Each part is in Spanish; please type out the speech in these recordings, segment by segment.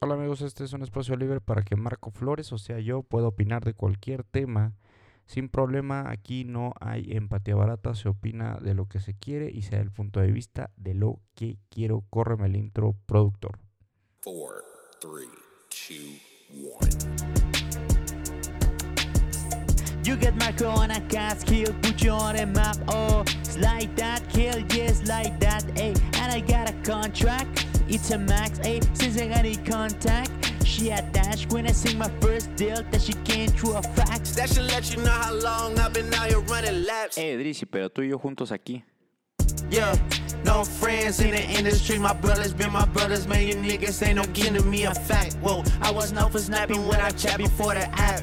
Hola amigos, este es un espacio libre para que Marco Flores, o sea yo, pueda opinar de cualquier tema sin problema. Aquí no hay empatía barata, se opina de lo que se quiere y sea el punto de vista de lo que quiero. Córreme el intro, productor. Four, three, two, one. You get Marco on a cast kill, put you on a map. Oh, it's like that, kill, yes, like that. Hey, and I got a contract, it's a max. Hey, since I got any contact, she attached when I sing my first deal that she came through a fax. That should let you know how long I've been out here running laps. Eh, Drizzy, pero tú y yo juntos aquí. Yeah, no friends in the industry. My brothers been my brothers, man. You niggas ain't no giving me a fact. Whoa, I was known for snapping when I chat before the app.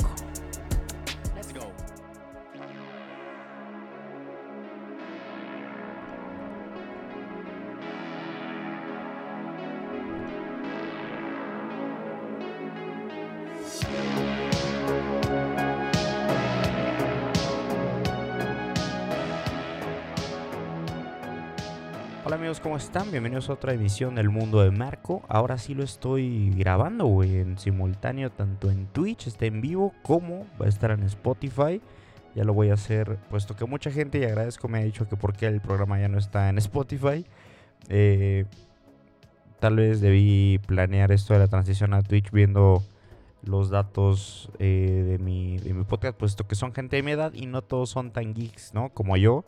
Amigos, ¿cómo están? Bienvenidos a otra edición del Mundo de Marco. Ahora sí lo estoy grabando, güey, en simultáneo, tanto en Twitch, está en vivo, como va a estar en Spotify. Ya lo voy a hacer, puesto que mucha gente, y agradezco, me ha dicho que por qué el programa ya no está en Spotify. Eh, tal vez debí planear esto de la transición a Twitch viendo los datos eh, de, mi, de mi podcast, puesto que son gente de mi edad y no todos son tan geeks, ¿no? Como yo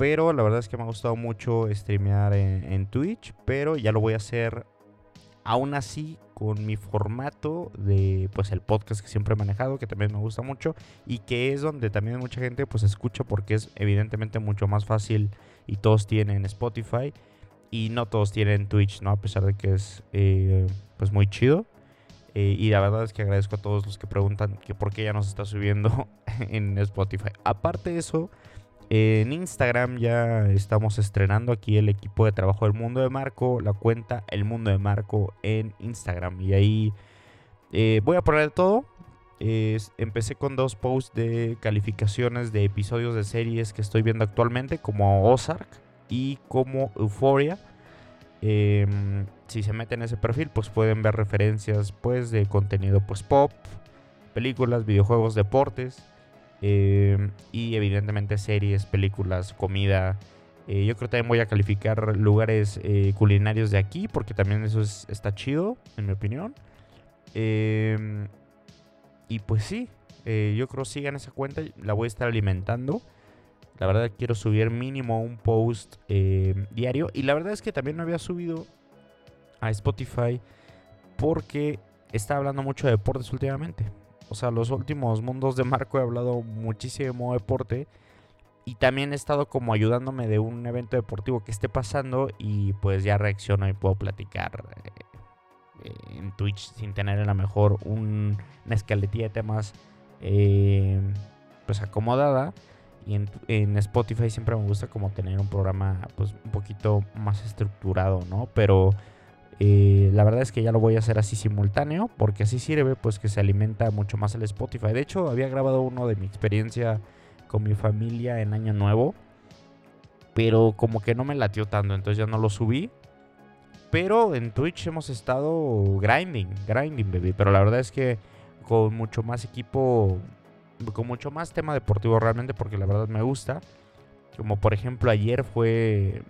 pero la verdad es que me ha gustado mucho streamear en, Twitch, pero ya lo voy a hacer aún así con mi formato de pues el podcast que siempre he manejado, que también me gusta mucho y que es donde también mucha gente pues escucha porque es evidentemente mucho más fácil y todos tienen Spotify y no todos tienen Twitch, ¿no? A pesar de que es eh, pues muy chido. Eh, y la verdad es que agradezco a todos los que preguntan que por qué ya nos está subiendo en Spotify. Aparte de eso, en Instagram ya estamos estrenando aquí el equipo de trabajo del Mundo de Marco, la cuenta El Mundo de Marco en Instagram. Y ahí eh, voy a poner todo. Empecé con dos posts de calificaciones de episodios de series que estoy viendo actualmente, como Ozark y como Euphoria. Eh, si se meten en ese perfil, pues pueden ver referencias pues, de contenido pues, pop, películas, videojuegos, deportes. Eh, y evidentemente series, películas, comida. Eh, yo creo que también voy a calificar lugares eh, culinarios de aquí porque también eso es, está chido, en mi opinión. Em, y pues sí, yo creo sigan esa cuenta, la voy a estar alimentando. La verdad quiero subir mínimo un post diario. Y la verdad es que también no había subido a Spotify porque está hablando mucho de deportes últimamente. O sea, los últimos mundos de Marco he hablado muchísimo de deporte. Y también he estado como ayudándome de un evento deportivo que esté pasando. Y pues ya reacciono y puedo platicar eh, en Twitch sin tener a lo mejor un, una escaletilla de temas eh, pues acomodada. Y en, en, Spotify siempre me gusta como tener un programa pues un poquito más estructurado, ¿no? Pero eh, la verdad es que ya lo voy a hacer así simultáneo porque así sirve pues que se alimenta mucho más el Spotify. De hecho había grabado uno de mi experiencia con mi familia en Año Nuevo. Pero como que no me latió tanto, entonces ya no lo subí. Pero en Twitch hemos estado grinding, grinding, baby. Pero la verdad es que con mucho más equipo, con mucho más tema deportivo realmente porque la verdad me gusta. Como por ejemplo ayer fue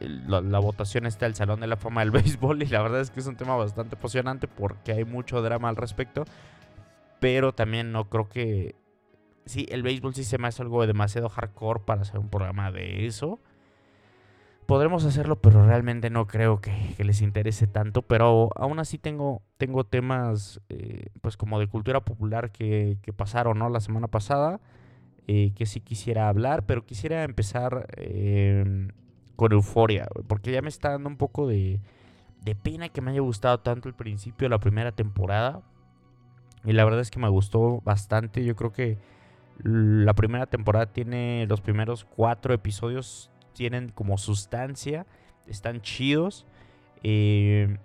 la, votación está el Salón de la Fama del Béisbol y la verdad es que es un tema bastante apasionante porque hay mucho drama al respecto. Pero también no creo que... Sí, el béisbol sí se me hace algo demasiado hardcore para hacer un programa de eso. Podremos hacerlo, pero realmente no creo que, les interese tanto. Pero aún así tengo, tengo temas eh, pues como de cultura popular que, que pasaron ¿no? la semana pasada. Eh, que sí quisiera hablar, pero quisiera empezar... Eh, con euforia, porque ya me está dando un poco de, de pena que me haya gustado tanto el principio de la primera temporada. Y la verdad es que me gustó bastante. Yo creo que La primera temporada tiene los primeros cuatro episodios, tienen como sustancia, están chidos. Eh,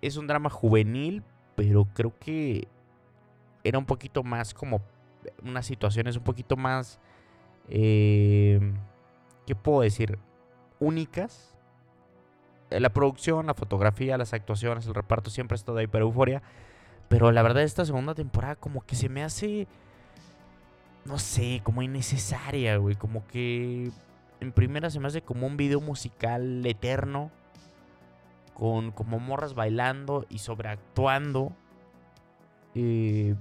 es un drama juvenil, pero creo que era un poquito más como unas situaciones un poquito más, eh, ¿qué puedo decir? Únicas. La producción, la fotografía, las actuaciones, el reparto siempre ha estado ahí para Euforia. Pero la verdad esta segunda temporada como que se me hace, no sé, como innecesaria, güey. Como que en primera se me hace como un video musical eterno. Con como morras bailando y sobreactuando. Eh,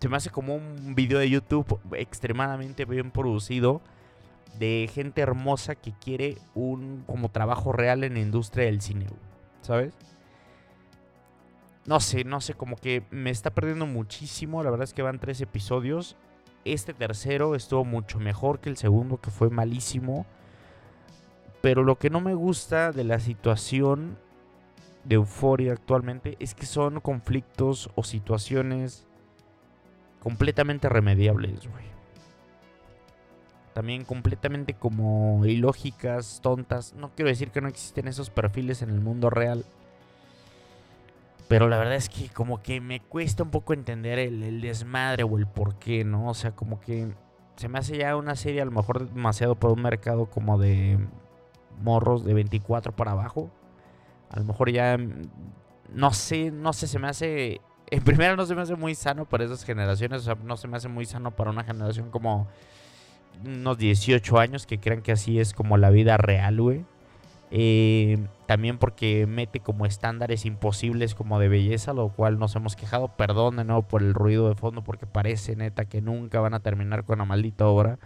se me hace como un video de YouTube extremadamente bien producido de gente hermosa que quiere un como trabajo real en la industria del cine, ¿sabes? No sé, no sé, como que me está perdiendo muchísimo. La verdad es que van tres episodios. Este tercero estuvo mucho mejor que el segundo, que fue malísimo. Pero lo que no me gusta de la situación de euforia actualmente es que son conflictos o situaciones completamente remediables, güey. También completamente como ilógicas, tontas. No quiero decir que no existen esos perfiles en el mundo real. Pero la verdad es que como que me cuesta un poco entender el, desmadre o el por qué, ¿no? O sea, como que se me hace ya una serie a lo mejor demasiado para un mercado como de morros de 24 para abajo. A lo mejor ya, no sé, no sé, se me hace... En primera no se me hace muy sano para esas generaciones, o sea, no se me hace muy sano para una generación como unos 18 años que crean que así es como la vida real, güey. Eh, también porque mete como estándares imposibles como de belleza, lo cual nos hemos quejado. Perdón de nuevo por el ruido de fondo porque parece neta que nunca van a terminar con la maldita obra.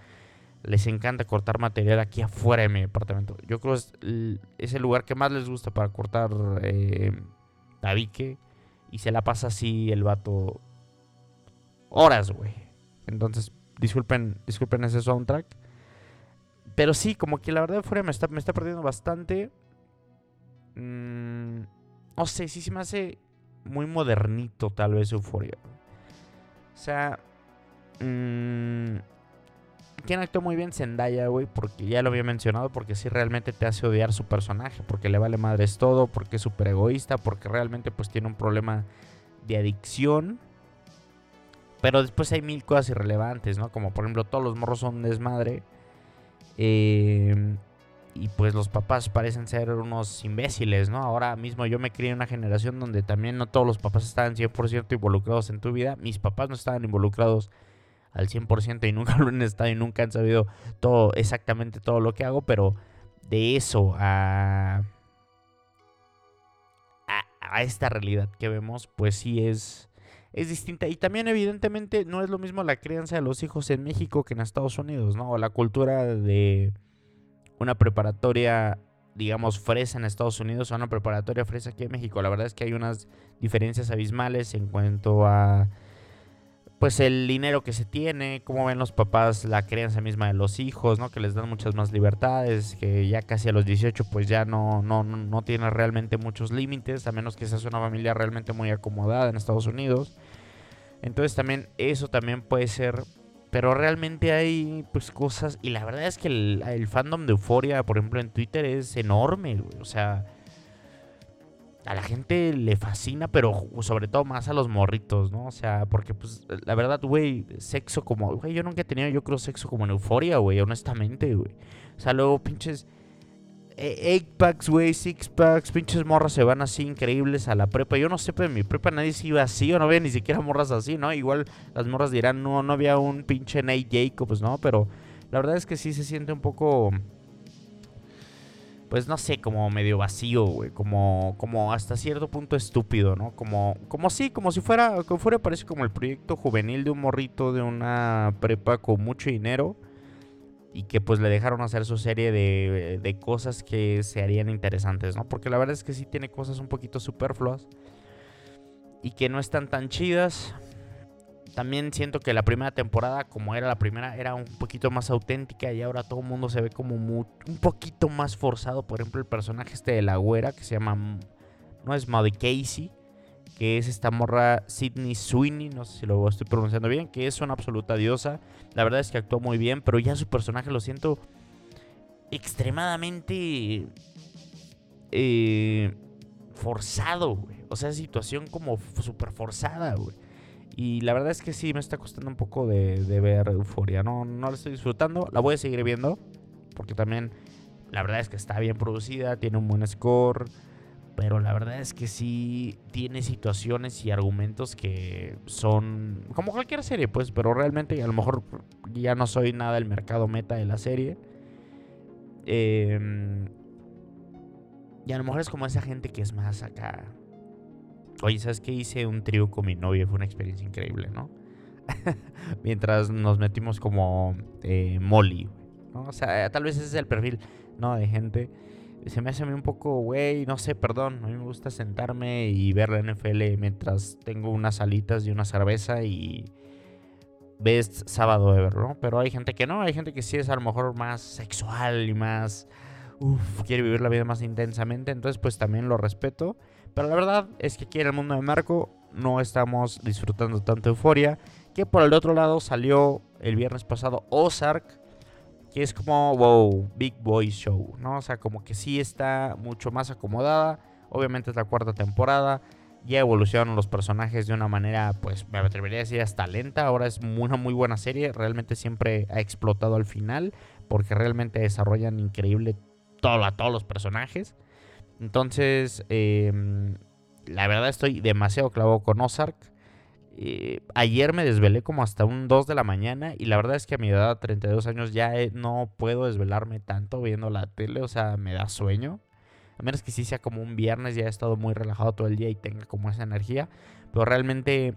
Les encanta cortar material aquí afuera de mi departamento. Yo creo que es, el lugar que más les gusta para cortar eh, tabique. Y se la pasa así el vato horas, güey. Entonces, disculpen, disculpen ese soundtrack. Pero sí, como que la verdad fuera me está, me está perdiendo bastante. Mm, no sé, sí se me hace muy modernito tal vez Euforia. O sea... Mmm, quien actuó muy bien Zendaya, güey, porque ya lo había mencionado, porque sí realmente te hace odiar su personaje, porque le vale madres todo, porque es súper egoísta, porque realmente pues tiene un problema de adicción. Pero después hay mil cosas irrelevantes, ¿no? Como por ejemplo todos los morros son desmadre. Eh, y pues los papás parecen ser unos imbéciles, ¿no? Ahora mismo yo me crié en una generación donde también no todos los papás estaban 100% involucrados en tu vida. Mis papás no estaban involucrados al 100% y nunca lo han estado y nunca han sabido todo, exactamente todo lo que hago, pero de eso a, a esta realidad que vemos, pues sí es es distinta. Y también, evidentemente, no es lo mismo la crianza de los hijos en México que en Estados Unidos, ¿no? O la cultura de una preparatoria, digamos, fresa en Estados Unidos o una preparatoria fresa aquí en México. La verdad es que hay unas diferencias abismales en cuanto a pues el dinero que se tiene, cómo ven los papás la crianza misma de los hijos, ¿no? Que les dan muchas más libertades, que ya casi a los 18 pues ya no, no, no tiene realmente muchos límites, a menos que seas una familia realmente muy acomodada en Estados Unidos. Entonces también eso también puede ser, pero realmente hay pues cosas, y la verdad es que el, el fandom de Euforia, por ejemplo en Twitter, es enorme. O sea a la gente le fascina, pero sobre todo más a los morritos, ¿no? O sea, porque pues la verdad, güey, sexo como, güey, yo nunca he tenido, yo creo, sexo como en euforia, güey, honestamente, güey. O sea, luego pinches 8 e, packs, güey, 6 packs, pinches morras se van así increíbles a la prepa. Yo no sé, pero en mi prepa nadie se iba así, o no había ni siquiera morras así, ¿no? Igual las morras dirán, no, no había un pinche Nate Jacobs, ¿no? Pero la verdad es que sí se siente un poco pues no sé, como medio vacío, güey, como, como hasta cierto punto estúpido, ¿no? Como, como sí, como si fuera, como fuera parece como el proyecto juvenil de un morrito de una prepa con mucho dinero y que pues le dejaron hacer su serie de, de cosas que se harían interesantes, ¿no? Porque la verdad es que sí tiene cosas un poquito superfluas y que no están tan chidas, también siento que la primera temporada, como era la primera, era un poquito más auténtica y ahora todo el mundo se ve como un poquito más forzado. Por ejemplo, el personaje este de la güera que se llama, no es Maddie Casey, que es esta morra Sidney Sweeney, no sé si lo estoy pronunciando bien, que es una absoluta diosa. La verdad es que actuó muy bien, pero ya su personaje lo siento extremadamente eh, forzado, güey. O sea, situación como súper forzada, güey. Y la verdad es que sí me está costando un poco de, ver Euforia. No, no la estoy disfrutando. La voy a seguir viendo. Porque también la verdad es que está bien producida. Tiene un buen score. Pero la verdad es que sí tiene situaciones y argumentos que son como cualquier serie, pues. Pero realmente a lo mejor ya no soy nada el mercado meta de la serie. Eh, y a lo mejor es como esa gente que es más acá. Oye, ¿sabes qué? Hice un trío con mi novia. Fue una experiencia increíble, ¿no? Mientras nos metimos como eh, Molly. ¿no? O sea, tal vez ese es el perfil, ¿no? De gente. Se me hace a mí un poco, güey, no sé, perdón. A mí me gusta sentarme y ver la NFL mientras tengo unas alitas y una cerveza y best sábado ever, ¿no? Pero hay gente que no, hay gente que sí es a lo mejor más sexual y más uf, quiere vivir la vida más intensamente, entonces pues también lo respeto. Pero la verdad es que aquí en el mundo de Marco no estamos disfrutando tanto euforia. Que por el otro lado salió el viernes pasado Ozark, que es como, wow, Big Boy Show, ¿no? O sea, como que sí está mucho más acomodada. Obviamente es la cuarta temporada. Ya evolucionan los personajes de una manera, pues me atrevería a decir hasta lenta. Ahora es una muy buena serie. Realmente siempre ha explotado al final. Porque realmente desarrollan increíble todo, a todos los personajes. Entonces, em, la verdad estoy demasiado clavado con Ozark. Eh, ayer me desvelé como hasta un 2 de la mañana y la verdad es que a mi edad, 32 años, ya no puedo desvelarme tanto viendo la tele, o sea, me da sueño. A menos que sí sea como un viernes, ya he estado muy relajado todo el día y tenga como esa energía. Pero realmente,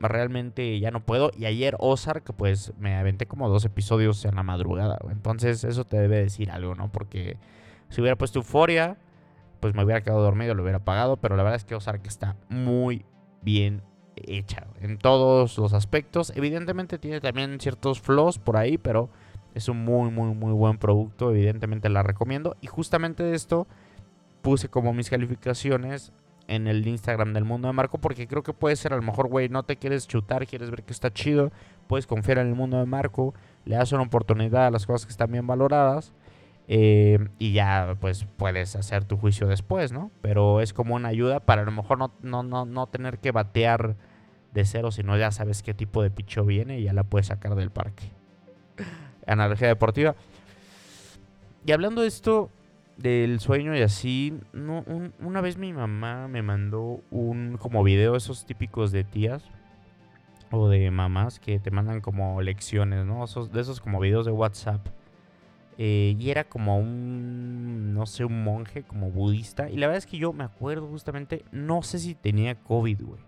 realmente ya no puedo. Y ayer Ozark, pues me aventé como dos episodios en la madrugada. Entonces eso te debe decir algo, ¿no? Porque si hubiera puesto Euforia, pues me hubiera quedado dormido, lo hubiera apagado. Pero la verdad es que Ozark está muy bien hecha en todos los aspectos. Evidentemente tiene también ciertos flaws por ahí, pero es un muy, muy, muy buen producto. Evidentemente la recomiendo. Y justamente de esto puse como mis calificaciones en el Instagram del mundo de Marco porque creo que puede ser a lo mejor, güey, no te quieres chutar, quieres ver que está chido, puedes confiar en el mundo de Marco, le das una oportunidad a las cosas que están bien valoradas eh, y ya pues puedes hacer tu juicio después, ¿no? Pero es como una ayuda para a lo mejor no, no, no, no tener que batear de cero, sino ya sabes qué tipo de picho viene y ya la puedes sacar del parque. Analogía deportiva. Y hablando de esto, del sueño y así, no, un- una vez mi mamá me mandó un como video, esos típicos de tías o de mamás que te mandan como lecciones, ¿no? De esos como videos de WhatsApp. Eh, y era como un, no sé, un monje como budista. Y la verdad es que yo me acuerdo justamente, no sé si tenía COVID, güey.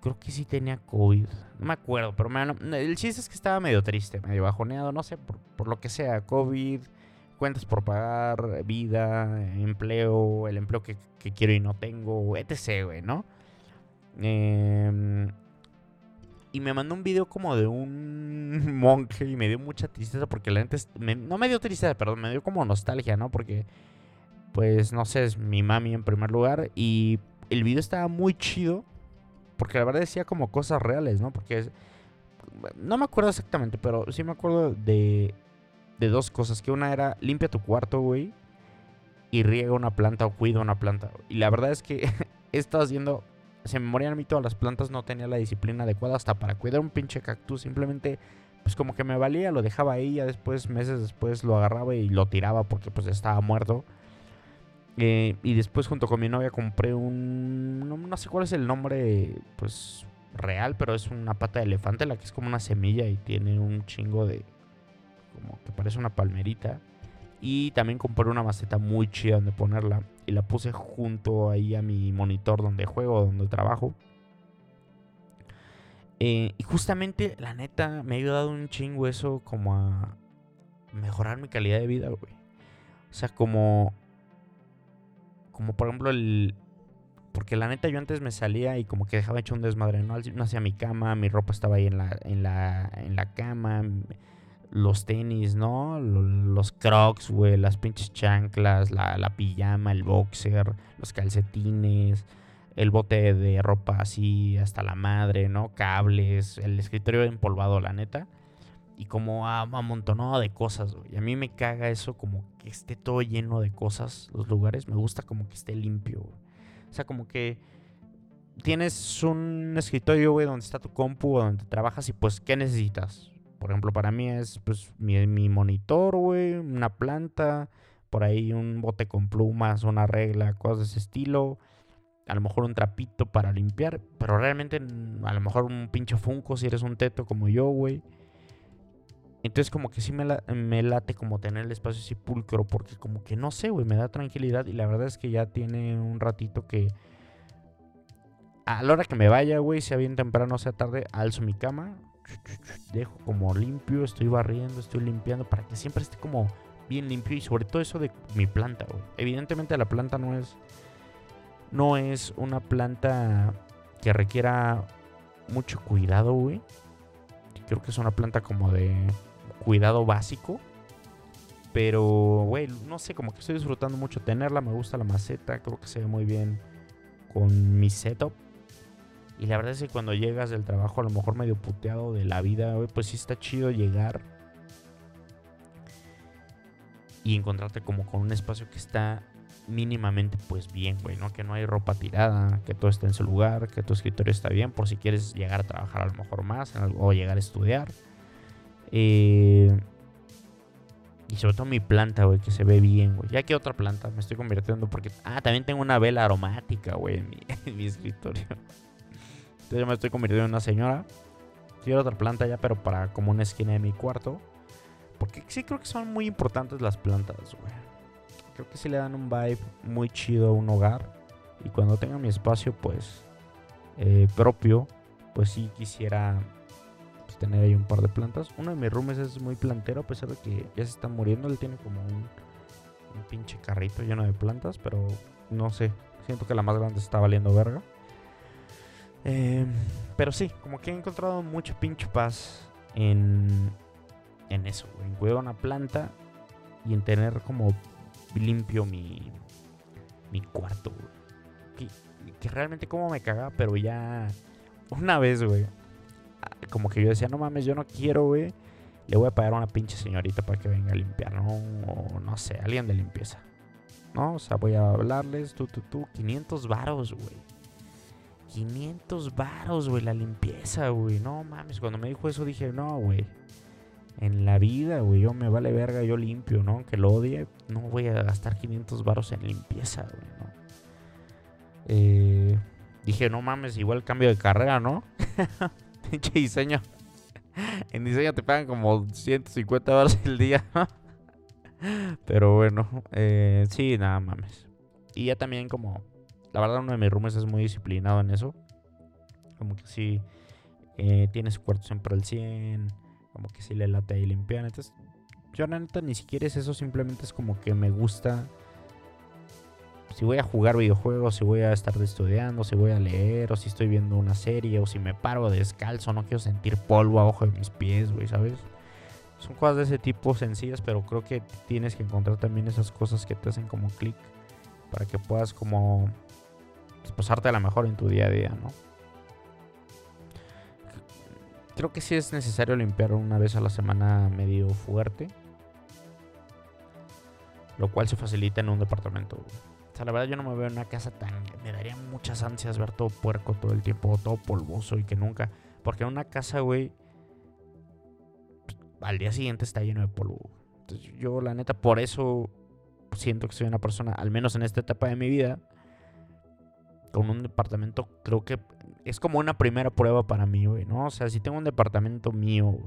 Creo que sí tenía COVID. No me acuerdo, pero me- el chiste es que estaba medio triste, medio bajoneado, no sé, por, por lo que sea, COVID, cuentas por pagar, vida, empleo, el empleo que, que quiero y no tengo, etc, güey, ¿no? Em, y me mandó un video como de un monje y me dio mucha tristeza porque la gente... no me dio tristeza, perdón, me dio como nostalgia, ¿no? Porque, pues, no sé, es mi mami en primer lugar y el video estaba muy chido porque la verdad decía como cosas reales, ¿no? Porque no me acuerdo exactamente, pero sí me acuerdo de, de dos cosas. Que una era limpia tu cuarto, güey. Y riega una planta o cuida una planta. Y la verdad es que he estado haciendo... Se me morían a mí todas las plantas, no tenía la disciplina adecuada hasta para cuidar un pinche cactus. Simplemente, pues como que me valía, lo dejaba ahí, ya después, meses después, lo agarraba y lo tiraba porque pues estaba muerto. Eh, y después junto con mi novia compré un... No, no sé cuál es el nombre, pues real, pero es una pata de elefante, la que es como una semilla y tiene un chingo de... Como que parece una palmerita. Y también compré una maceta muy chida donde ponerla. Y la puse junto ahí a mi monitor donde juego, donde trabajo. Eh, y justamente, la neta, me ha ayudado un chingo eso como a mejorar mi calidad de vida, güey. O sea, como... Como por ejemplo el... Porque la neta yo antes me salía y como que dejaba hecho un desmadre, ¿no? No hacía mi cama, mi ropa estaba ahí en la, en la, en la cama, los tenis, ¿no? Lo- Los crocs, güey, las pinches chanclas, la, la pijama, el boxer, los calcetines, el bote de ropa así hasta la madre, ¿no? Cables, el escritorio empolvado, la neta. Y como amontonado de cosas, güey. A mí me caga eso, como que esté todo lleno de cosas, los lugares. Me gusta como que esté limpio, güey. O sea, como que tienes un escritorio, güey, donde está tu compu donde trabajas y pues, ¿qué necesitas? Por ejemplo, para mí es pues mi, monitor, güey, una planta, por ahí un bote con plumas, una regla, cosas de ese estilo. A lo mejor un trapito para limpiar, pero realmente a lo mejor un pinche funko si eres un teto como yo, güey. Entonces como que sí me, late como tener el espacio así pulcro porque como que no sé, güey, me da tranquilidad y la verdad es que ya tiene un ratito que a la hora que me vaya, güey, sea bien temprano, sea tarde, alzo mi cama, dejo como limpio, estoy barriendo, estoy limpiando para que siempre esté como bien limpio y sobre todo eso de mi planta. Evidentemente la planta no es no es una planta que requiera mucho cuidado, güey. Creo que es una planta como de cuidado básico. Pero, güey, no sé, como que estoy disfrutando mucho tenerla. Me gusta la maceta, creo que se ve muy bien con mi setup. Y la verdad es que cuando llegas del trabajo, a lo mejor medio puteado de la vida, pues sí está chido llegar y encontrarte como con un espacio que está mínimamente pues bien, güey, ¿no? Que no hay ropa tirada, que todo está en su lugar, que tu escritorio está bien por si quieres llegar a trabajar a lo mejor más o llegar a estudiar. Eh, y sobre todo mi planta, güey, que se ve bien, güey. Ya que otra planta me estoy convirtiendo porque... Ah, también tengo una vela aromática, güey, en mi, en mi escritorio. Yo me estoy convirtiendo en una señora. Quiero otra planta ya, pero para como una esquina de mi cuarto. Porque sí creo que son muy importantes las plantas, güey. Creo que sí le dan un vibe muy chido a un hogar. Y cuando tenga mi espacio, pues, eh, propio, pues sí quisiera pues, tener ahí un par de plantas. Uno de mis rooms es muy plantero, a pesar de que ya se está muriendo. Él tiene como un, un pinche carrito lleno de plantas, pero no sé. Siento que la más grande está valiendo verga. Eh, pero sí, como que he encontrado mucho pinche paz en, en eso, en cuidar una planta y en tener como limpio mi, mi cuarto, Que, que, realmente como me caga, pero ya una vez, güey, como que yo decía, no mames, yo no quiero, güey. Le voy a pagar a una pinche señorita para que venga a limpiar, ¿no? O no sé, alguien de limpieza. ¿No? O sea, voy a hablarles, tú, tú, tú, 500 varos, güey. 500 varos, güey, la limpieza, güey. No mames, cuando me dijo eso dije, no, güey. En la vida, güey, yo me vale verga, yo limpio, ¿no? Que lo odie, no voy a gastar 500 varos en limpieza, güey, ¿no? Eh, dije, no mames, igual cambio de carrera, ¿no? Pinche diseño. en diseño te pagan como 150 varos el día, Pero bueno, eh, sí, nada mames. Y ya también como la verdad, uno de mis roomies es muy disciplinado en eso. Como que sí eh, tiene su cuarto siempre al 100. Como que sí le late ahí limpiar. Entonces, yo la neta ni siquiera es eso. Simplemente es como que me gusta. Si voy a jugar videojuegos, si voy a estar estudiando, si voy a leer, o si estoy viendo una serie, o si me paro descalzo, no quiero sentir polvo abajo de mis pies, güey, ¿sabes? Son cosas de ese tipo sencillas, pero creo que tienes que encontrar también esas cosas que te hacen como clic para que puedas como pasarte a la mejor en tu día a día, ¿no? Creo que sí es necesario limpiar una vez a la semana medio fuerte. Lo cual se facilita en un departamento. O sea, la verdad yo no me veo en una casa tan... Me daría muchas ansias ver todo puerco todo el tiempo, todo polvoso y que nunca... Porque en una casa, güey, al día siguiente está lleno de polvo. Entonces yo, la neta, por eso siento que soy una persona, al menos en esta etapa de mi vida, con un departamento, creo que es como una primera prueba para mí, güey, ¿no? O sea, si tengo un departamento mío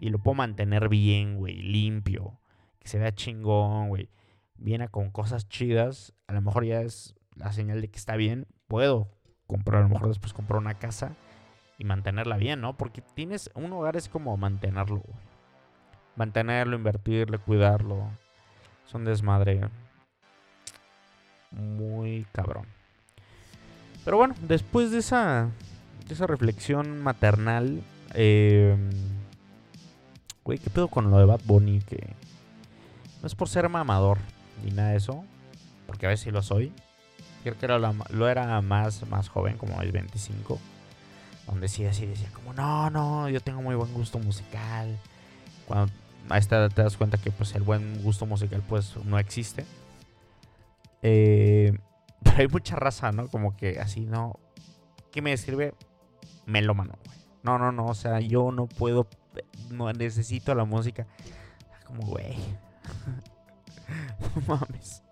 y lo puedo mantener bien, güey, limpio, que se vea chingón, güey, viene con cosas chidas, a lo mejor ya es la señal de que está bien, puedo comprar, a lo mejor después comprar una casa y mantenerla bien, ¿no? Porque tienes, un hogar es como mantenerlo, mantenerlo, invertirle, cuidarlo. Es un desmadre muy cabrón. Pero bueno, después de esa, de esa reflexión maternal, eh, güey, ¿qué pedo con lo de Bad Bunny? Que no es por ser mamador ni nada de eso, porque a veces sí lo soy. Creo que era lo era más, más joven, como el 25. Donde sí así decía como, no, no, yo tengo muy buen gusto musical. Cuando a esta te das cuenta que pues el buen gusto musical pues no existe. Eh, pero hay mucha raza, ¿no? Como que así, ¿no? ¿Qué me describe? Melómano, güey. No, no, no, o sea, yo no puedo, no necesito la música. Como, güey. no mames.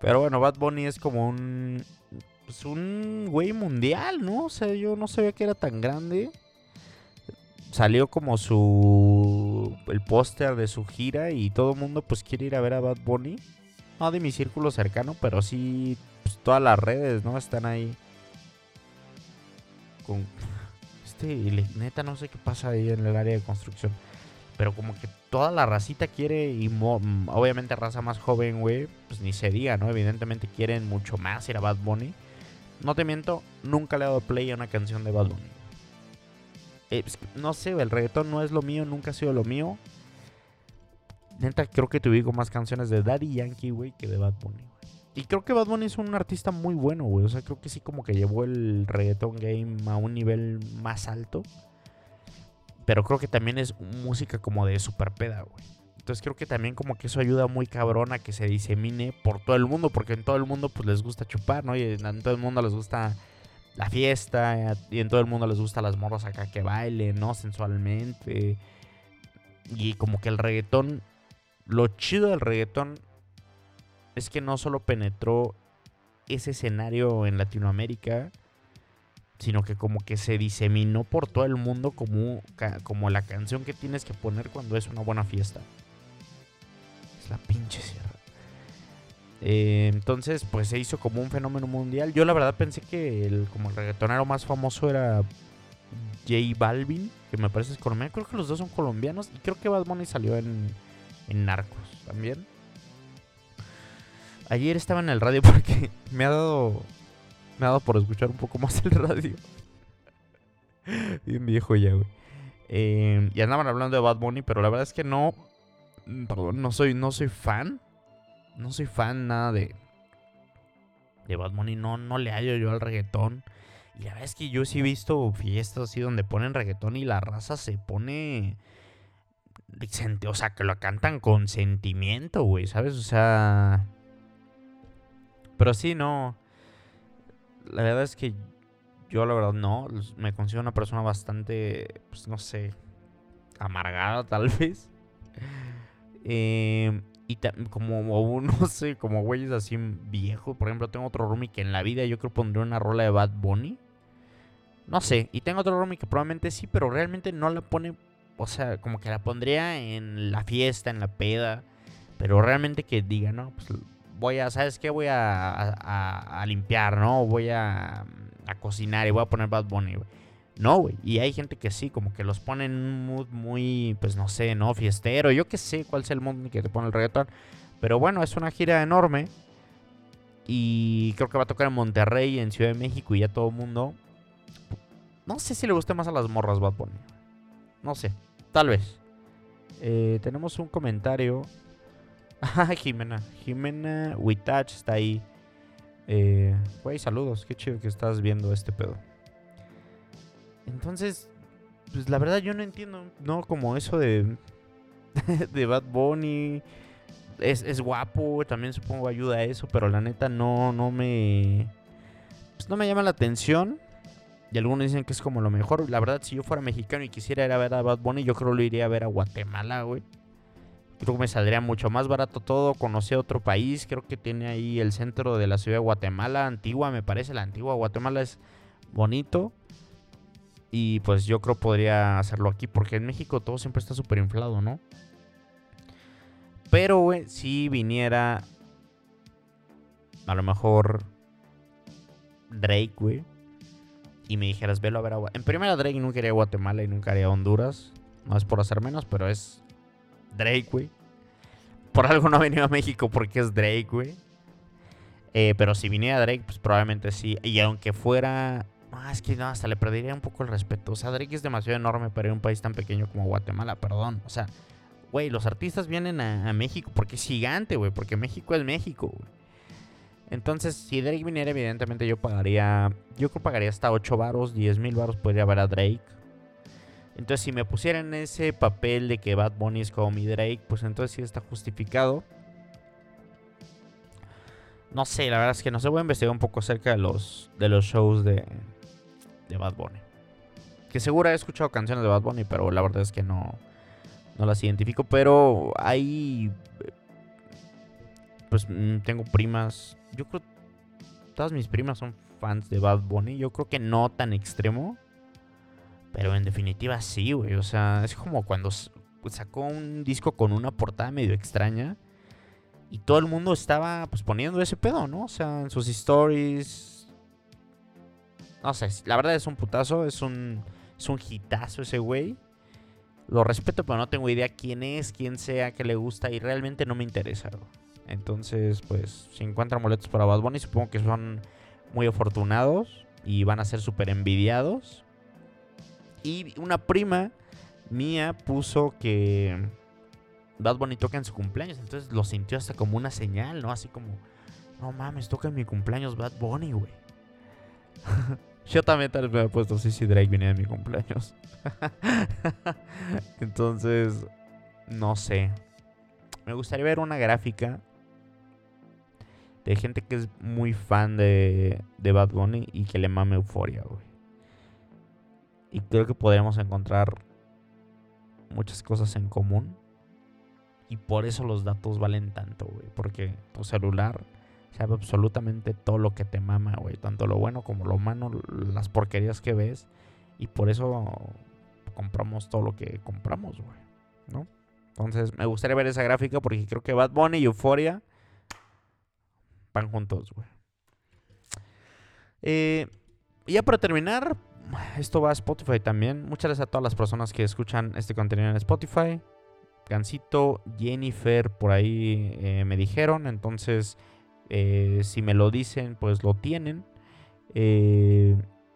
Pero bueno, Bad Bunny es como un. Pues un güey mundial, ¿no? O sea, yo no sabía que era tan grande. Salió como su. El póster de su gira y todo el mundo, pues quiere ir a ver a Bad Bunny. No de mi círculo cercano, pero sí. Pues, todas las redes, ¿no? Están ahí. Con. Este, neta, no sé qué pasa ahí en el área de construcción. Pero como que toda la racita quiere, y mm, obviamente raza más joven, güey, pues ni se diga, ¿no? Evidentemente quieren mucho más ir a Bad Bunny. No te miento, nunca le he dado play a una canción de Bad Bunny. Eh, no sé, el reggaetón no es lo mío, nunca ha sido lo mío. Neta, creo que te más canciones de Daddy Yankee, güey, que de Bad Bunny. güey. Y creo que Bad Bunny es un artista muy bueno, güey. O sea, creo que sí como que llevó el reggaetón game a un nivel más alto. Pero creo que también es música como de super peda, güey. Entonces creo que también como que eso ayuda muy cabrón a que se disemine por todo el mundo. Porque en todo el mundo pues les gusta chupar, ¿no? Y en todo el mundo les gusta la fiesta. Y en todo el mundo les gusta las morras acá que bailen, ¿no? Sensualmente. Y como que el reggaetón... Lo chido del reggaetón es que no solo penetró ese escenario en Latinoamérica, sino que como que se diseminó por todo el mundo como, como la canción que tienes que poner cuando es una buena fiesta. Es la pinche sierra. Eh, entonces, pues se hizo como un fenómeno mundial. Yo la verdad pensé que el, como el reggaetonero más famoso era J Balvin, que me parece es colombiano. Creo que los dos son colombianos. Y creo que Bad Bunny salió en, en Narcos también. Ayer estaba en el radio porque me ha dado. Me ha dado por escuchar un poco más el radio. Bien viejo ya, güey. Eh, y andaban hablando de Bad Bunny, pero la verdad es que no. mm, Perdón, no soy, no soy fan. No soy fan nada de. De Bad Bunny. No, no le hallo yo al reggaetón. Y la verdad es que yo sí he visto fiestas así donde ponen reggaetón y la raza se pone. O sea, que lo cantan con sentimiento, güey, ¿sabes? O sea. Pero sí, no. La verdad es que yo, la verdad, no. Me considero una persona bastante, pues no sé, amargada, tal vez. Eh, y como, no sé, como güeyes así viejos. Por ejemplo, tengo otro roomie que en la vida yo creo pondría una rola de Bad Bunny. No sé. Y tengo otro roomie que probablemente sí, pero realmente no la pone. O sea, como que la pondría en la fiesta, en la peda. Pero realmente que diga, no, pues voy a, ¿sabes qué? Voy a, limpiar, ¿no? Voy a, cocinar y voy a poner Bad Bunny, güey. No, güey. Y hay gente que sí, como que los pone en un mood muy, pues no sé, ¿no? Fiestero. Yo qué sé cuál es el mood que te pone el reggaetón. Pero bueno, es una gira enorme. Y creo que va a tocar en Monterrey, en Ciudad de México y ya todo el mundo. No sé si le guste más a las morras Bad Bunny. No sé, tal vez. Eh, tenemos un comentario. Ah, Jimena. Jimena Witach está ahí. Eh, Güey, saludos. Qué chido que estás viendo este pedo. Entonces, pues la verdad yo no entiendo, ¿no? Como eso de, de Bad Bunny. Es, es guapo, también supongo ayuda a eso, pero la neta no, no me... Pues no me llama la atención. Y algunos dicen que es como lo mejor. La verdad, si yo fuera mexicano y quisiera ir a ver a Bad Bunny, yo creo lo iría a ver a Guatemala, güey. Creo que me saldría mucho más barato todo, conocer otro país. Creo que tiene ahí el centro de la ciudad de Guatemala, antigua, me parece. La antigua Guatemala es bonito. Y pues yo creo podría hacerlo aquí, porque en México todo siempre está súper inflado, ¿no? Pero, güey, si viniera a lo mejor Drake, güey, y me dijeras, velo a ver a Gua-". En primera, Drake nunca iría a Guatemala y nunca haría a Honduras. No es por hacer menos, pero es Drake, güey. Por algo no ha venido a México porque es Drake, güey. Eh, pero si viniera Drake, pues probablemente sí. Y aunque fuera. No, es que no, hasta le perdería un poco el respeto. O sea, Drake es demasiado enorme para un país tan pequeño como Guatemala, perdón. O sea, güey, los artistas vienen a, a México porque es gigante, güey. Porque México es México, güey. Entonces, si Drake viniera, evidentemente yo pagaría. Yo creo que pagaría hasta 8 baros, 10 mil baros podría ver a Drake. Entonces, si me pusieran ese papel de que Bad Bunny es como mi Drake, pues entonces sí está justificado. No sé, la verdad es que no sé. Voy a investigar un poco acerca de los, de los shows de, de Bad Bunny. Que seguro he escuchado canciones de Bad Bunny, pero la verdad es que no, no las identifico. Pero hay. Pues mm, tengo primas. Yo creo. Todas mis primas son fans de Bad Bunny. Yo creo que no tan extremo. Pero en definitiva sí, güey. O sea, es como cuando sacó un disco con una portada medio extraña. Y todo el mundo estaba pues poniendo ese pedo, ¿no? O sea, en sus stories. No sé, la verdad es un putazo, es un, es un hitazo ese güey. Lo respeto, pero no tengo idea quién es, quién sea, qué le gusta y realmente no me interesa. Entonces, pues, si encuentran boletos para Bad Bunny, supongo que son muy afortunados y van a ser súper envidiados. Y una prima mía puso que Bad Bunny toca en su cumpleaños. Entonces lo sintió hasta como una señal, ¿no? Así como, no mames, toca en mi cumpleaños Bad Bunny, güey. Yo también tal vez me había puesto sí, sí, Drake viene de mi cumpleaños. Entonces, no sé. Me gustaría ver una gráfica de gente que es muy fan de, de Bad Bunny y que le mame euforia, güey. Y creo que podríamos encontrar muchas cosas en común. Y por eso los datos valen tanto, güey. Porque tu celular sabe absolutamente todo lo que te mama, güey. Tanto lo bueno como lo malo, las porquerías que ves. Y por eso compramos todo lo que compramos, güey. ¿No? Entonces, me gustaría ver esa gráfica porque creo que Bad Bunny y Euphoria van juntos, güey. Eh, ya para terminar, esto va a Spotify también. Muchas gracias a todas las personas que escuchan este contenido en Spotify. Gancito, Jennifer, por ahí eh, me dijeron. Entonces, eh, si me lo dicen, pues lo tienen.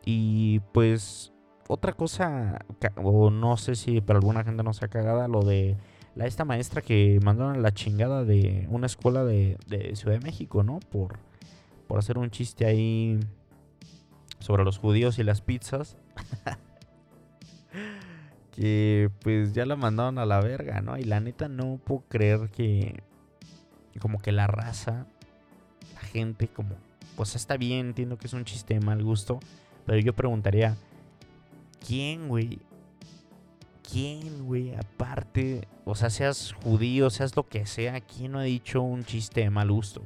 Y pues, otra cosa, o no sé si para alguna gente no sea cagada, lo de la, esta maestra que mandaron a la chingada de una escuela de, de Ciudad de México, ¿no? Por, por hacer un chiste ahí sobre los judíos y las pizzas. que pues ya la mandaron a la verga, ¿no? Y la neta no puedo creer que como que la raza, la gente como, pues está bien, entiendo que es un chiste de mal gusto, pero yo preguntaría, ¿quién, güey? ¿Quién, güey? Aparte, o sea, seas judío, seas lo que sea, ¿quién no ha dicho un chiste de mal gusto?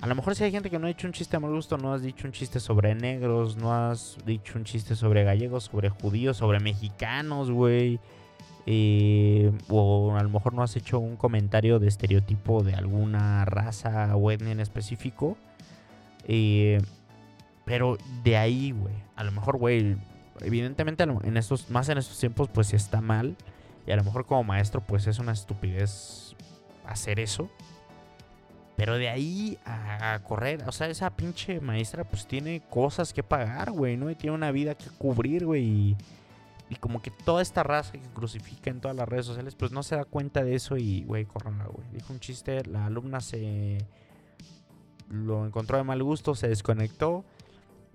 A lo mejor si hay gente que no ha dicho un chiste de mal gusto, no has dicho un chiste sobre negros, no has dicho un chiste sobre gallegos, sobre judíos, sobre mexicanos, güey. Eh, o a lo mejor no has hecho un comentario de estereotipo de alguna raza o etnia en específico. Eh, pero de ahí, güey. A lo mejor, güey. Evidentemente, en estos, más en estos tiempos, pues está mal. Y a lo mejor como maestro, pues es una estupidez hacer eso. Pero de ahí a, correr, o sea, esa pinche maestra pues tiene cosas que pagar, güey, ¿no? Y tiene una vida que cubrir, güey. Y, como que toda esta raza que crucifica en todas las redes sociales, pues no se da cuenta de eso y, güey, corranla, güey. Dijo un chiste, la alumna se... Lo encontró de mal gusto, se desconectó.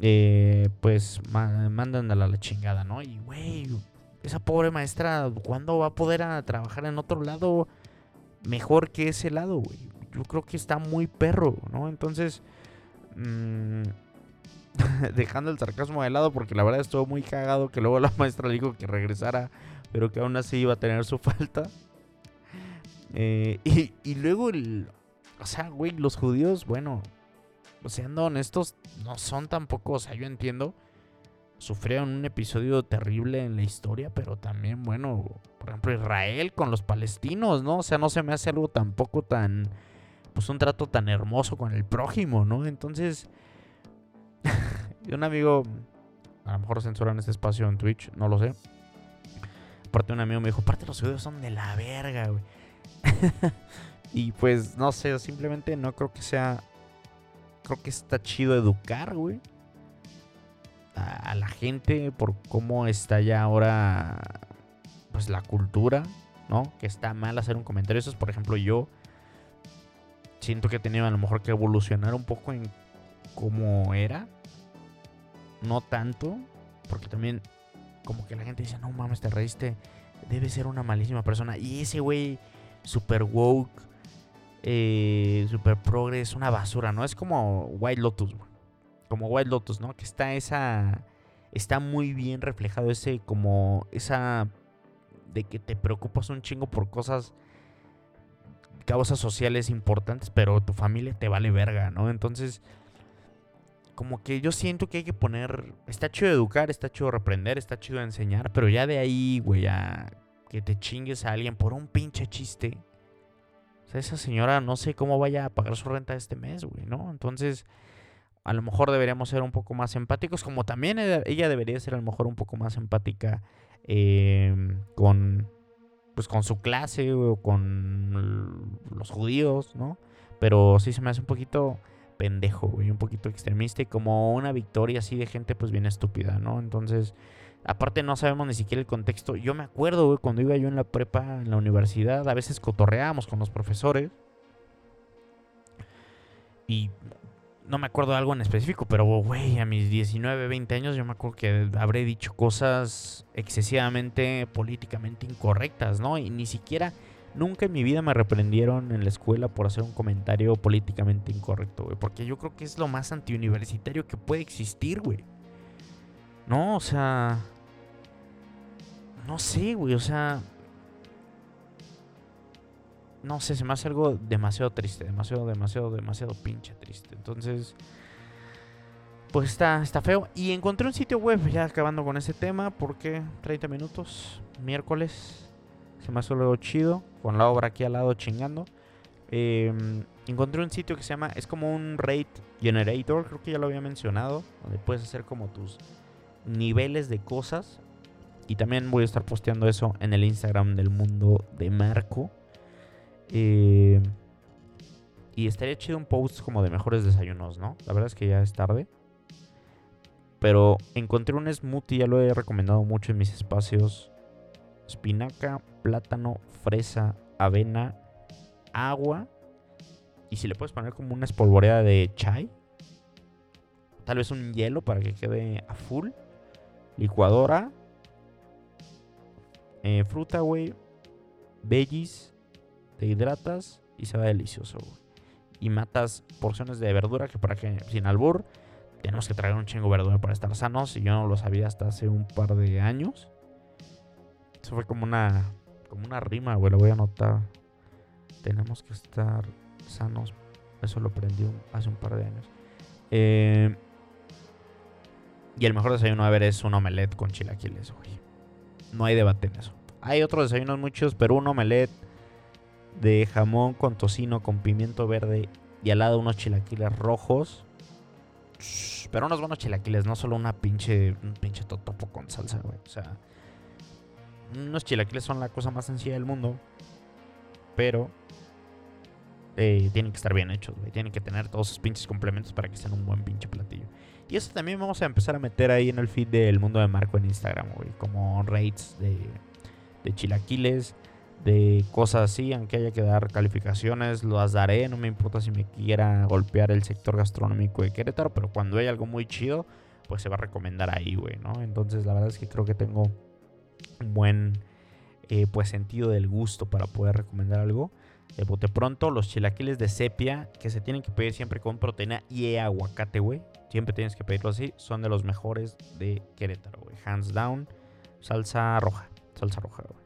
Eh, pues mándandela a la chingada, ¿no? Y, güey, esa pobre maestra, ¿cuándo va a poder trabajar en otro lado mejor que ese lado, güey? yo creo que está muy perro, ¿no? Entonces, mmm, dejando el sarcasmo de lado, porque la verdad estuvo muy cagado que luego la maestra le dijo que regresara, pero que aún así iba a tener su falta. Eh, y, y, luego, el, o sea, güey, los judíos, bueno, siendo honestos, no son tampoco, o sea, yo entiendo sufrieron un episodio terrible en la historia, pero también, bueno, por ejemplo, Israel con los palestinos, ¿no? O sea, no se me hace algo tampoco tan pues un trato tan hermoso con el prójimo, ¿no? Entonces, un amigo, a lo mejor censuran este espacio en Twitch, no lo sé. Aparte un amigo me dijo, aparte los videos son de la verga, güey. y pues, no sé, simplemente no creo que sea... Creo que está chido educar, güey. A, la gente por cómo está ya ahora, pues la cultura, ¿no? Que está mal hacer un comentario. Eso es, por ejemplo, yo siento que he tenido a lo mejor que evolucionar un poco en cómo era. No tanto, porque también como que la gente dice, no mames, te reíste, debe ser una malísima persona. Y ese güey, super woke, eh, super progre, es una basura, ¿no? Es como White Lotus, Como White Lotus, ¿no? Que está esa... Está muy bien reflejado ese como esa de que te preocupas un chingo por cosas causas sociales importantes, pero tu familia te vale verga, ¿no? Entonces, como que yo siento que hay que poner. Está chido educar, está chido reprender, está chido enseñar, pero ya de ahí, güey, a que te chingues a alguien por un pinche chiste. Sea, esa señora no sé cómo vaya a pagar su renta este mes, güey, ¿no? Entonces, a lo mejor deberíamos ser un poco más empáticos, como también ella debería ser a lo mejor un poco más empática em, con pues con su clase o con los judíos, ¿no? Pero sí se me hace un poquito pendejo, güey, un poquito extremista y como una victoria así de gente pues bien estúpida, ¿no? Entonces, aparte no sabemos ni siquiera el contexto. Yo me acuerdo, güey, cuando iba yo en la prepa, en la universidad, a veces cotorreábamos con los profesores. Y no me acuerdo de algo en específico, pero güey, a mis 19, 20 años yo me acuerdo que habré dicho cosas excesivamente políticamente incorrectas, ¿no? Y ni siquiera, nunca en mi vida me reprendieron en la escuela por hacer un comentario políticamente incorrecto, güey. Porque yo creo que es lo más antiuniversitario que puede existir, güey. No, o sea... No sé, güey, o sea no sé, se me hace algo demasiado triste, demasiado, demasiado, demasiado pinche triste. Entonces, pues está, está feo. Y encontré un sitio web, ya acabando con ese tema, porque 30 minutos, miércoles, se me hace algo chido, con la obra aquí al lado chingando. Em, encontré un sitio que se llama, es como un rate generator, creo que ya lo había mencionado, donde puedes hacer como tus niveles de cosas. Y también voy a estar posteando eso en el Instagram del mundo de Marco. Eh, y estaría chido un post como de mejores desayunos, ¿no? La verdad es que ya es tarde. Pero encontré un smoothie, ya lo he recomendado mucho en mis espacios. Espinaca, plátano, fresa, avena, agua. Y si le puedes poner como una espolvoreada de chai. Tal vez un hielo para que quede a full. Licuadora. Eh, fruta, güey. Veggies te hidratas y se va delicioso, Y matas porciones de verdura que para que, sin albur, tenemos que traer un chingo de verdura para estar sanos. Y yo no lo sabía hasta hace un par de años. Eso fue como una, como una rima, güey, lo voy a anotar. Tenemos que estar sanos. Eso lo aprendí hace un par de años. Eh, y el mejor desayuno a ver es un omelette con chilaquiles, güey. No hay debate en eso. Hay otros desayunos muchos, pero un omelette de jamón con tocino, con pimiento verde y al lado unos chilaquiles rojos. Pero unos buenos chilaquiles, no solo una pinche, un pinche totopo con salsa, güey. O sea, unos chilaquiles son la cosa más sencilla del mundo. Pero eh, tienen que estar bien hechos, güey. Tienen que tener todos esos pinches complementos para que sean un buen pinche platillo. Y eso también vamos a empezar a meter ahí en el feed del mundo de Marco en Instagram, güey. Como rates de, de chilaquiles de cosas así, aunque haya que dar calificaciones, las daré, no me importa si me quiera golpear el sector gastronómico de Querétaro, pero cuando hay algo muy chido, pues se va a recomendar ahí, güey, ¿no? Entonces la verdad es que creo que tengo un buen eh, pues sentido del gusto para poder recomendar algo. De bote pronto, los chilaquiles de sepia, que se tienen que pedir siempre con proteína y aguacate, güey. Siempre tienes que pedirlo así. Son de los mejores de Querétaro, güey. Hands down. Salsa roja. Salsa roja, güey.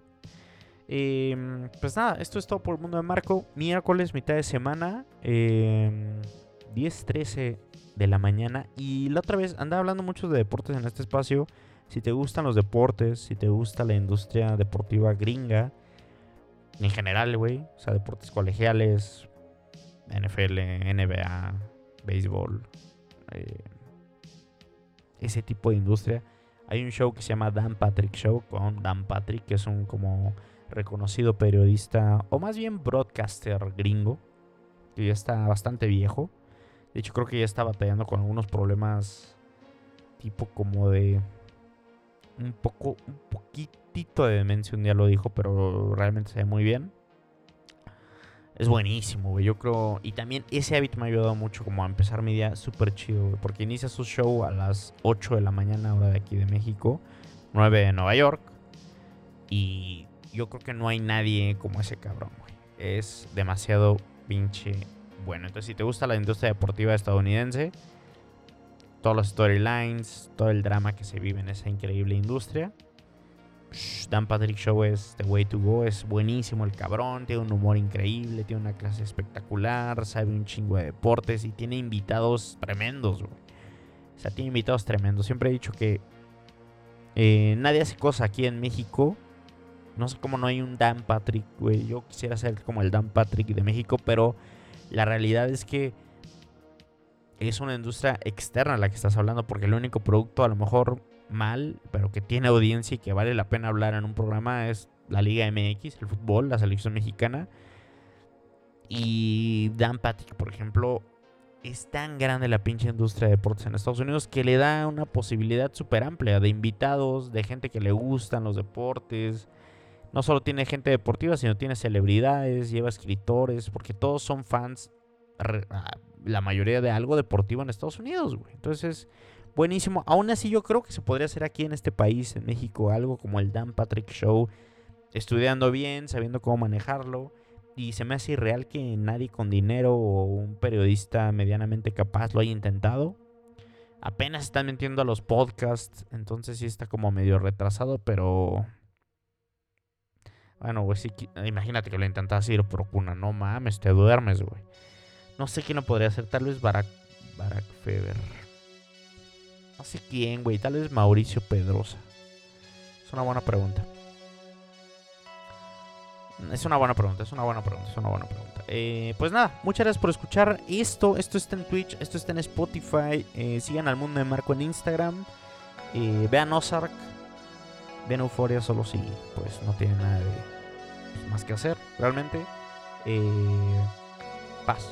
Em, pues nada, esto es todo por el mundo de Marco. Miércoles, mitad de semana. 10-13 em, de la mañana. Y la otra vez andaba hablando mucho de deportes en este espacio. Si te gustan los deportes, si te gusta la industria deportiva gringa, en general, güey. O sea, deportes colegiales, NFL, NBA, béisbol, eh, ese tipo de industria. Hay un show que se llama Dan Patrick Show con Dan Patrick, que es un como reconocido periodista, o más bien broadcaster gringo, que ya está bastante viejo. De hecho, creo que ya está batallando con algunos problemas tipo como de un poco, un poquitito de demencia, un día lo dijo, pero realmente se ve muy bien. Es buenísimo, güey. Yo creo. Y también ese hábito me ha ayudado mucho como a empezar mi día súper chido, güey. Porque inicia su show a las 8 de la mañana, hora de aquí de México. 9 de Nueva York. Y yo creo que no hay nadie como ese cabrón, güey. Es demasiado pinche bueno. Entonces, si te gusta la industria deportiva estadounidense, todos los storylines, todo el drama que se vive en esa increíble industria. Dan Patrick Show es The Way to Go, es buenísimo el cabrón, tiene un humor increíble, tiene una clase espectacular, sabe un chingo de deportes y tiene invitados tremendos, güey. O sea, tiene invitados tremendos. Siempre he dicho que eh, nadie hace cosas aquí en México. No sé cómo no hay un Dan Patrick, güey. Yo quisiera ser como el Dan Patrick de México, pero la realidad es que es una industria externa a la que estás hablando, porque el único producto a lo mejor mal, pero que tiene audiencia y que vale la pena hablar en un programa es la Liga MX, el fútbol, la selección mexicana. Y Dan Patrick, por ejemplo, es tan grande la pinche industria de deportes en Estados Unidos que le da una posibilidad súper amplia de invitados, de gente que le gustan los deportes. No solo tiene gente deportiva, sino tiene celebridades, lleva escritores, porque todos son fans, la mayoría de algo deportivo en Estados Unidos, güey. Entonces, buenísimo. Aún así, yo creo que se podría hacer aquí en este país, en México, algo como el Dan Patrick Show, estudiando bien, sabiendo cómo manejarlo. Y se me hace irreal que nadie con dinero o un periodista medianamente capaz lo haya intentado. Apenas están metiendo a los podcasts, entonces sí está como medio retrasado, pero... Bueno, güey, sí, imagínate que lo intentas ir por cuna, no mames, te duermes, güey. No sé quién lo podría hacer, tal vez Barack, Barack Feber. No sé quién, güey. Tal vez Mauricio Pedrosa. Es una buena pregunta. Es una buena pregunta, es una buena pregunta, es una buena pregunta. Eh, pues nada, muchas gracias por escuchar esto. Esto está en Twitch, esto está en Spotify. Eh, sigan al mundo de Marco en Instagram. Eh, vean Ozark. Vean Euforia solo si pues no tienen nada de, pues, más que hacer realmente. paz.